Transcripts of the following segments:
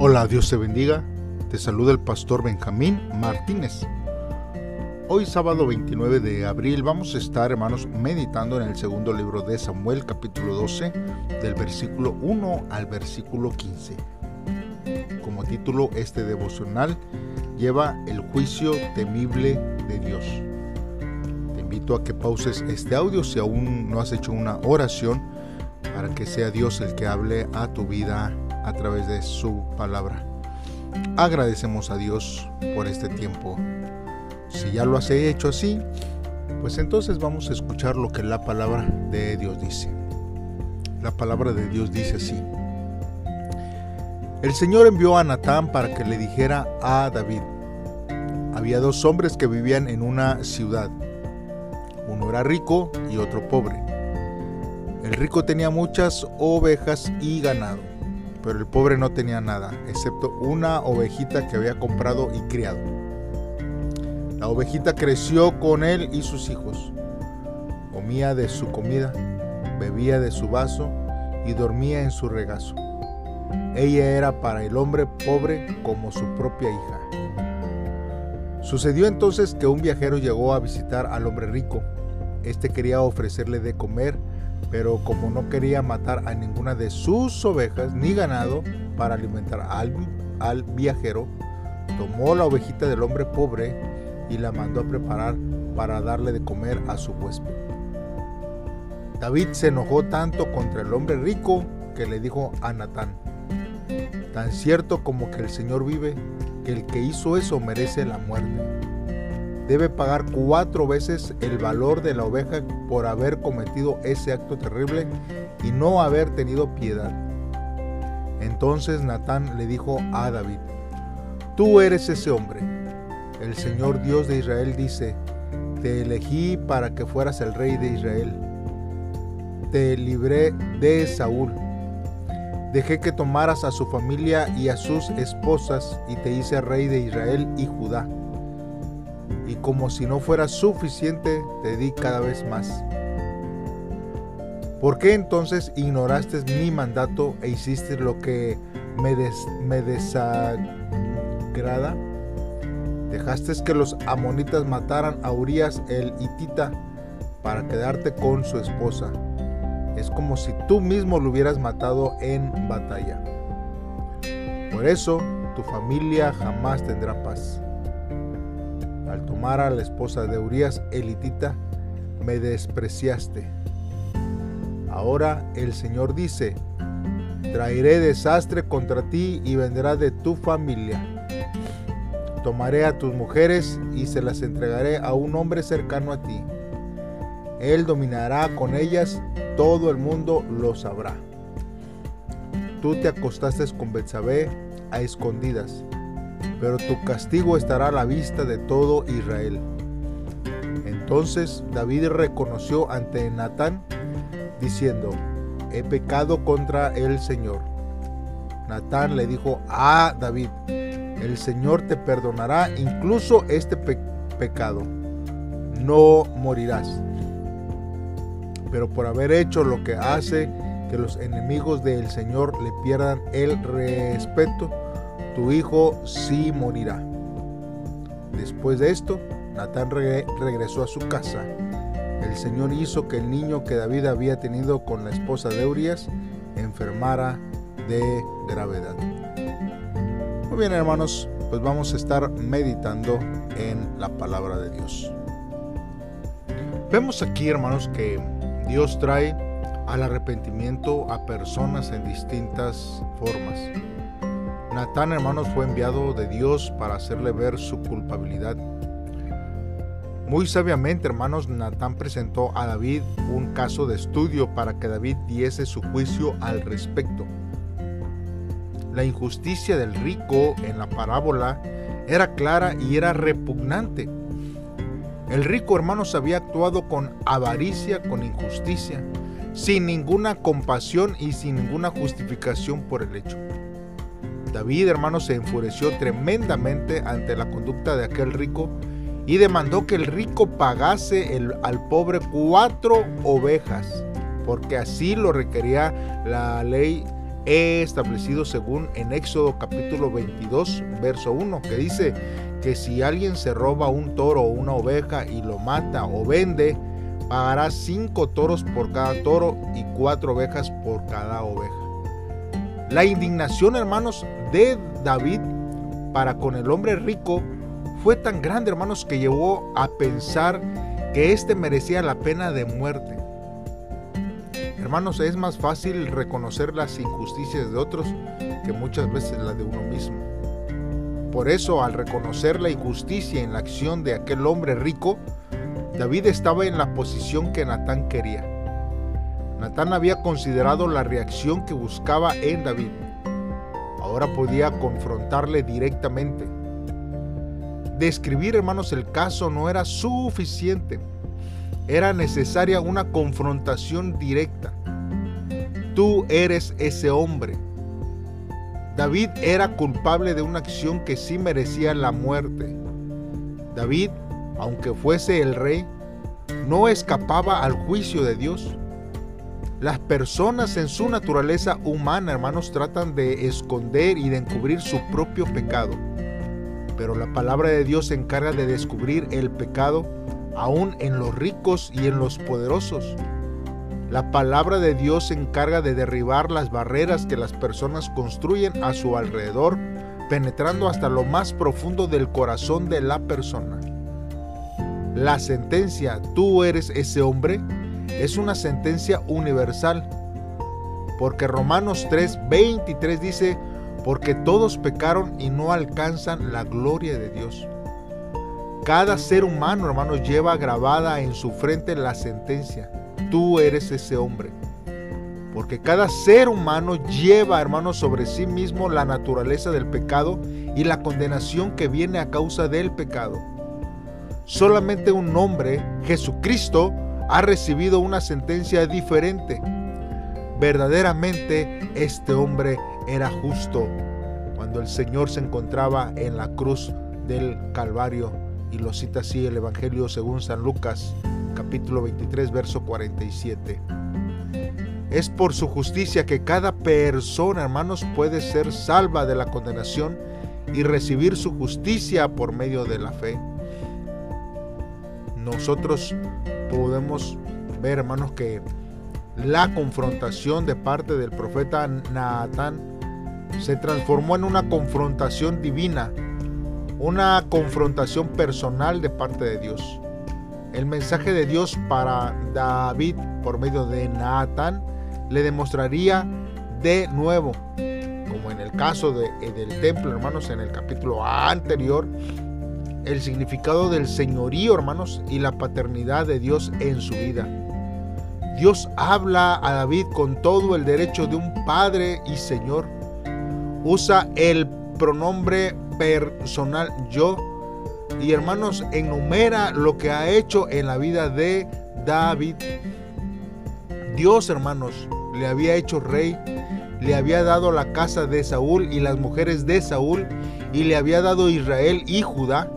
Hola, Dios te bendiga. Te saluda el pastor Benjamín Martínez. Hoy sábado 29 de abril vamos a estar, hermanos, meditando en el segundo libro de Samuel, capítulo 12, del versículo 1 al versículo 15. Como título, este devocional lleva el juicio temible de Dios. Te invito a que pauses este audio si aún no has hecho una oración para que sea Dios el que hable a tu vida a través de su palabra. Agradecemos a Dios por este tiempo. Si ya lo has hecho así, pues entonces vamos a escuchar lo que la palabra de Dios dice. La palabra de Dios dice así. El Señor envió a Natán para que le dijera a David. Había dos hombres que vivían en una ciudad. Uno era rico y otro pobre. El rico tenía muchas ovejas y ganado pero el pobre no tenía nada, excepto una ovejita que había comprado y criado. La ovejita creció con él y sus hijos. Comía de su comida, bebía de su vaso y dormía en su regazo. Ella era para el hombre pobre como su propia hija. Sucedió entonces que un viajero llegó a visitar al hombre rico. Este quería ofrecerle de comer pero como no quería matar a ninguna de sus ovejas ni ganado para alimentar al, viajero, tomó la ovejita del hombre pobre y la mandó a preparar para darle de comer a su huésped. David se enojó tanto contra el hombre rico que le dijo a Natán, tan cierto como que el Señor vive, que el que hizo eso merece la muerte debe pagar cuatro veces el valor de la oveja por haber cometido ese acto terrible y no haber tenido piedad. Entonces Natán le dijo a David, Tú eres ese hombre. El Señor Dios de Israel dice, Te elegí para que fueras el rey de Israel. Te libré de Saúl. Dejé que tomaras a su familia y a sus esposas y te hice rey de Israel y Judá y como si no fuera suficiente, te di cada vez más. ¿Por qué entonces ignoraste mi mandato e hiciste lo que me, desagrada? Dejaste que los amonitas mataran a Urias el hitita para quedarte con su esposa. Es como si tú mismo lo hubieras matado en batalla. Por eso tu familia jamás tendrá paz al tomar a la esposa de Urias elitita, me despreciaste. Ahora el Señor dice, traeré desastre contra ti y vendrá de tu familia. Tomaré a tus mujeres y se las entregaré a un hombre cercano a ti. Él dominará con ellas, todo el mundo lo sabrá. Tú te acostaste con Betsabé a escondidas pero tu castigo estará a la vista de todo Israel. Entonces David reconoció ante Natán, diciendo, he pecado contra el Señor. Natán le dijo a David, el Señor te perdonará incluso este pecado, no morirás. Pero por haber hecho lo que hace que los enemigos del Señor le pierdan el respeto, tu hijo sí morirá. Después de esto, Natán regresó a su casa. El Señor hizo que el niño que David había tenido con la esposa de Urias enfermara de gravedad. Muy bien hermanos, pues vamos a estar meditando en la palabra de Dios. Vemos aquí hermanos que Dios trae al arrepentimiento a personas en distintas formas. Natán, hermanos, fue enviado de Dios para hacerle ver su culpabilidad. Muy sabiamente, hermanos, Natán presentó a David un caso de estudio para que David diese su juicio al respecto. La injusticia del rico en la parábola era clara y era repugnante. El rico, hermanos, había actuado con avaricia, con injusticia, sin ninguna compasión y sin ninguna justificación por el hecho. David, hermano, se enfureció tremendamente ante la conducta de aquel rico y demandó que el rico pagase al pobre cuatro ovejas, porque así lo requería la ley establecido según en Éxodo capítulo 22, verso 1, que dice que si alguien se roba un toro o una oveja y lo mata o vende, pagará cinco toros por cada toro y cuatro ovejas por cada oveja. La indignación, hermanos, de David para con el hombre rico fue tan grande, hermanos, que llevó a pensar que éste merecía la pena de muerte. Hermanos, es más fácil reconocer las injusticias de otros que muchas veces las de uno mismo. Por eso, al reconocer la injusticia en la acción de aquel hombre rico, David estaba en la posición que Natán quería. Natán había considerado la reacción que buscaba en David. Ahora podía confrontarle directamente. Describir, hermanos, el caso no era suficiente. Era necesaria una confrontación directa. Tú eres ese hombre. David era culpable de una acción que sí merecía la muerte. David, aunque fuese el rey, no escapaba al juicio de Dios. Las personas en su naturaleza humana, hermanos, tratan de esconder y de encubrir su propio pecado. Pero la palabra de Dios se encarga de descubrir el pecado aún en los ricos y en los poderosos. La palabra de Dios se encarga de derribar las barreras que las personas construyen a su alrededor, penetrando hasta lo más profundo del corazón de la persona. La sentencia, tú eres ese hombre, es una sentencia universal. Porque Romanos 3, 23 dice, porque todos pecaron y no alcanzan la gloria de Dios. Cada ser humano, hermanos, lleva grabada en su frente la sentencia. Tú eres ese hombre. Porque cada ser humano lleva, hermanos, sobre sí mismo la naturaleza del pecado y la condenación que viene a causa del pecado. Solamente un hombre, Jesucristo, ha recibido una sentencia diferente. Verdaderamente este hombre era justo cuando el Señor se encontraba en la cruz del Calvario. Y lo cita así el Evangelio según San Lucas, capítulo 23, verso 47. Es por su justicia que cada persona, hermanos, puede ser salva de la condenación y recibir su justicia por medio de la fe nosotros podemos ver, hermanos, que la confrontación de parte del profeta Natán se transformó en una confrontación divina, una confrontación personal de parte de Dios. El mensaje de Dios para David por medio de Natán le demostraría de nuevo, como en el caso de, del templo, hermanos, en el capítulo anterior, el significado del señorío, hermanos, y la paternidad de Dios en su vida. Dios habla a David con todo el derecho de un padre y señor. Usa el pronombre personal yo y hermanos enumera lo que ha hecho en la vida de David. Dios, hermanos, le había hecho rey, le había dado la casa de Saúl y las mujeres de Saúl y le había dado Israel y Judá.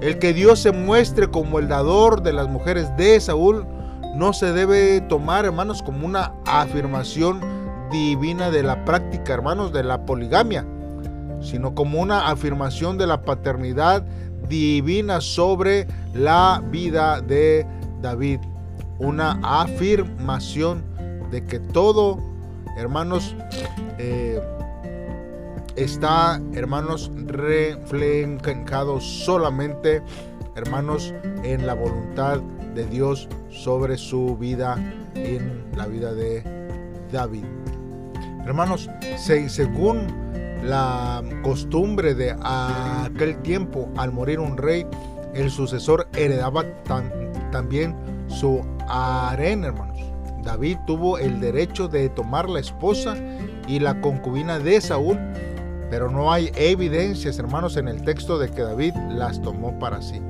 El que Dios se muestre como el dador de las mujeres de Saúl no se debe tomar, hermanos, como una afirmación divina de la práctica, hermanos, de la poligamia, sino como una afirmación de la paternidad divina sobre la vida de David. Una afirmación de que todo, hermanos, eh, está, hermanos, reflejado solamente, hermanos, en la voluntad de Dios sobre su vida, en la vida de David. Hermanos, según la costumbre de aquel tiempo, al morir un rey, el sucesor heredaba también su harén, hermanos. David tuvo el derecho de tomar la esposa y la concubina de Saúl pero no hay evidencias, hermanos, en el texto de que David las tomó para sí.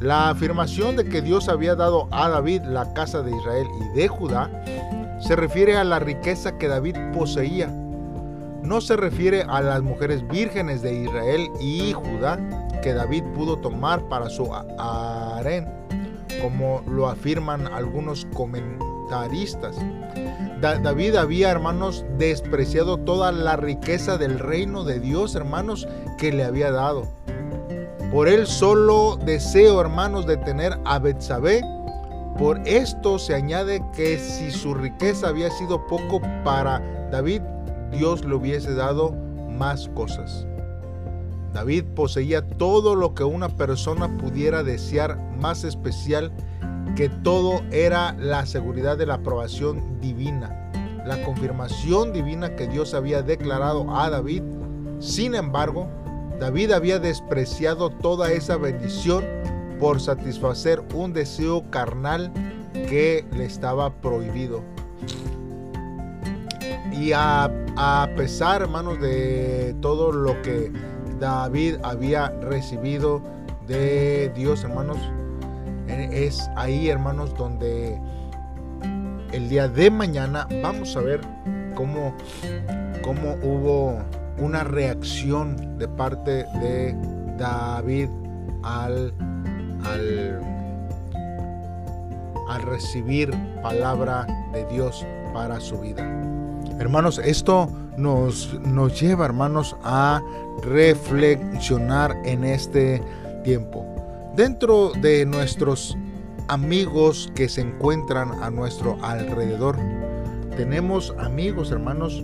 La afirmación de que Dios había dado a David la casa de Israel y de Judá se refiere a la riqueza que David poseía. No se refiere a las mujeres vírgenes de Israel y Judá que David pudo tomar para su harén, como lo afirman algunos comentarios David había, hermanos, despreciado toda la riqueza del reino de Dios, hermanos, que le había dado. Por él solo deseo, hermanos, de tener a Betsabé. Por esto se añade que si su riqueza había sido poco para David, Dios le hubiese dado más cosas. David poseía todo lo que una persona pudiera desear más especial que todo era la seguridad de la aprobación divina, la confirmación divina que Dios había declarado a David. Sin embargo, David había despreciado toda esa bendición por satisfacer un deseo carnal que le estaba prohibido. Y a, pesar, hermanos, de todo lo que David había recibido de Dios, hermanos, es ahí, hermanos, donde el día de mañana vamos a ver cómo, cómo hubo una reacción de parte de David al, al, al recibir palabra de Dios para su vida. Hermanos, esto nos, nos lleva, hermanos, a reflexionar en este tiempo. Dentro de nuestros amigos que se encuentran a nuestro alrededor, tenemos amigos, hermanos,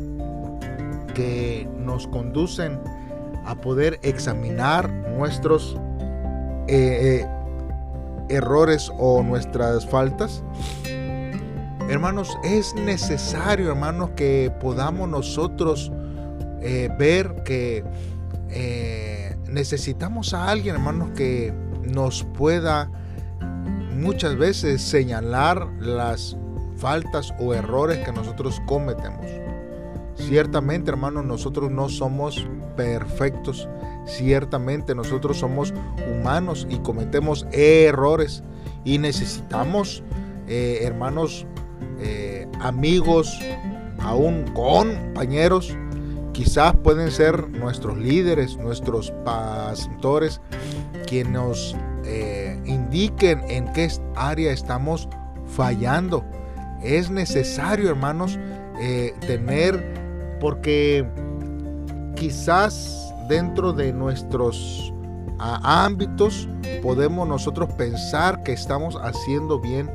que nos conducen a poder examinar nuestros eh, eh, errores o nuestras faltas. Hermanos, es necesario, hermanos, que podamos nosotros eh, ver que necesitamos a alguien, hermanos, que nos pueda muchas veces señalar las faltas o errores que nosotros cometemos. Ciertamente, hermanos, nosotros no somos perfectos. Ciertamente nosotros somos humanos y cometemos errores. Y necesitamos, eh, hermanos, eh, amigos, aún compañeros, quizás pueden ser nuestros líderes, nuestros pastores, quienes nos eh, indiquen en qué área estamos fallando. Es necesario, hermanos, eh, tener, porque quizás dentro de nuestros ámbitos podemos nosotros pensar que estamos haciendo bien,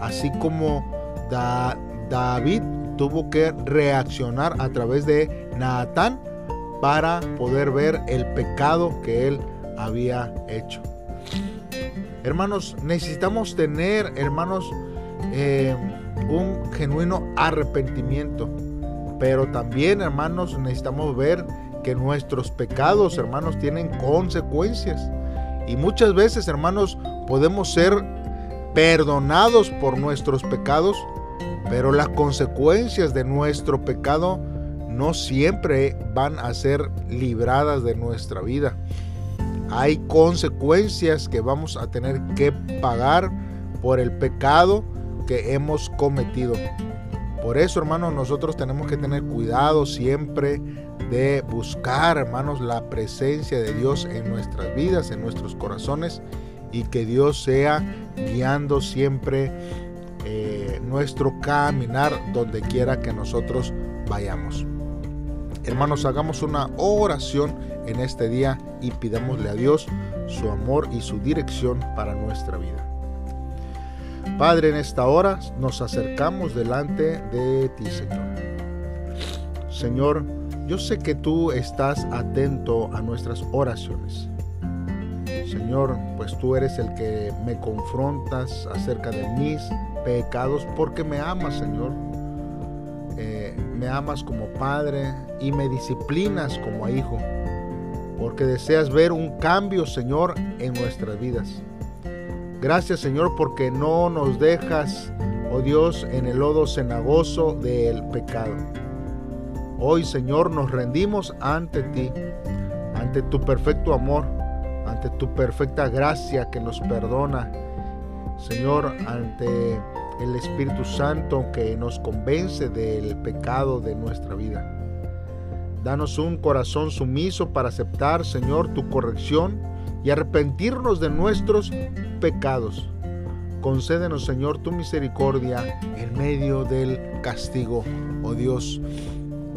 así como David tuvo que reaccionar a través de Natán para poder ver el pecado que él había hecho. Hermanos, necesitamos tener, hermanos, eh, un genuino arrepentimiento. Pero también, hermanos, necesitamos ver que nuestros pecados, hermanos, tienen consecuencias. Y muchas veces, hermanos, podemos ser perdonados por nuestros pecados, pero las consecuencias de nuestro pecado no siempre van a ser libradas de nuestra vida hay consecuencias que vamos a tener que pagar por el pecado que hemos cometido. Por eso, hermanos, nosotros tenemos que tener cuidado siempre de buscar, hermanos, la presencia de Dios en nuestras vidas, en nuestros corazones, y que Dios sea guiando siempre eh, nuestro caminar donde quiera que nosotros vayamos. Hermanos, hagamos una oración en este día y pidámosle a Dios su amor y su dirección para nuestra vida. Padre, en esta hora nos acercamos delante de ti, Señor. Señor, yo sé que tú estás atento a nuestras oraciones. Señor, pues tú eres el que me confrontas acerca de mis pecados porque me amas, Señor me amas como padre y me disciplinas como hijo, porque deseas ver un cambio, Señor, en nuestras vidas. Gracias, Señor, porque no nos dejas, oh Dios, en el lodo cenagoso del pecado. Hoy, Señor, nos rendimos ante ti, ante tu perfecto amor, ante tu perfecta gracia que nos perdona. Señor, ante el Espíritu Santo que nos convence del pecado de nuestra vida. Danos un corazón sumiso para aceptar, Señor, tu corrección y arrepentirnos de nuestros pecados. Concédenos, Señor, tu misericordia en medio del castigo, oh Dios,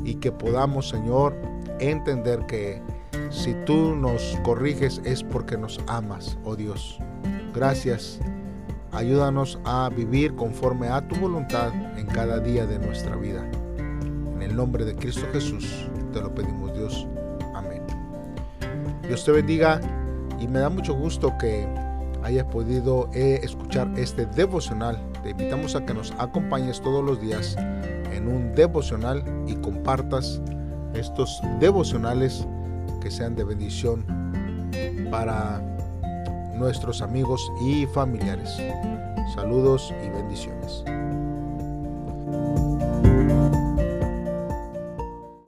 y que podamos, Señor, entender que si tú nos corriges es porque nos amas, oh Dios. Gracias. Ayúdanos a vivir conforme a tu voluntad en cada día de nuestra vida. En el nombre de Cristo Jesús te lo pedimos, Dios. Amén. Dios te bendiga y me da mucho gusto que hayas podido eh, escuchar este devocional. Te invitamos a que nos acompañes todos los días en un devocional y compartas estos devocionales que sean de bendición para nuestros amigos y familiares. Saludos y bendiciones.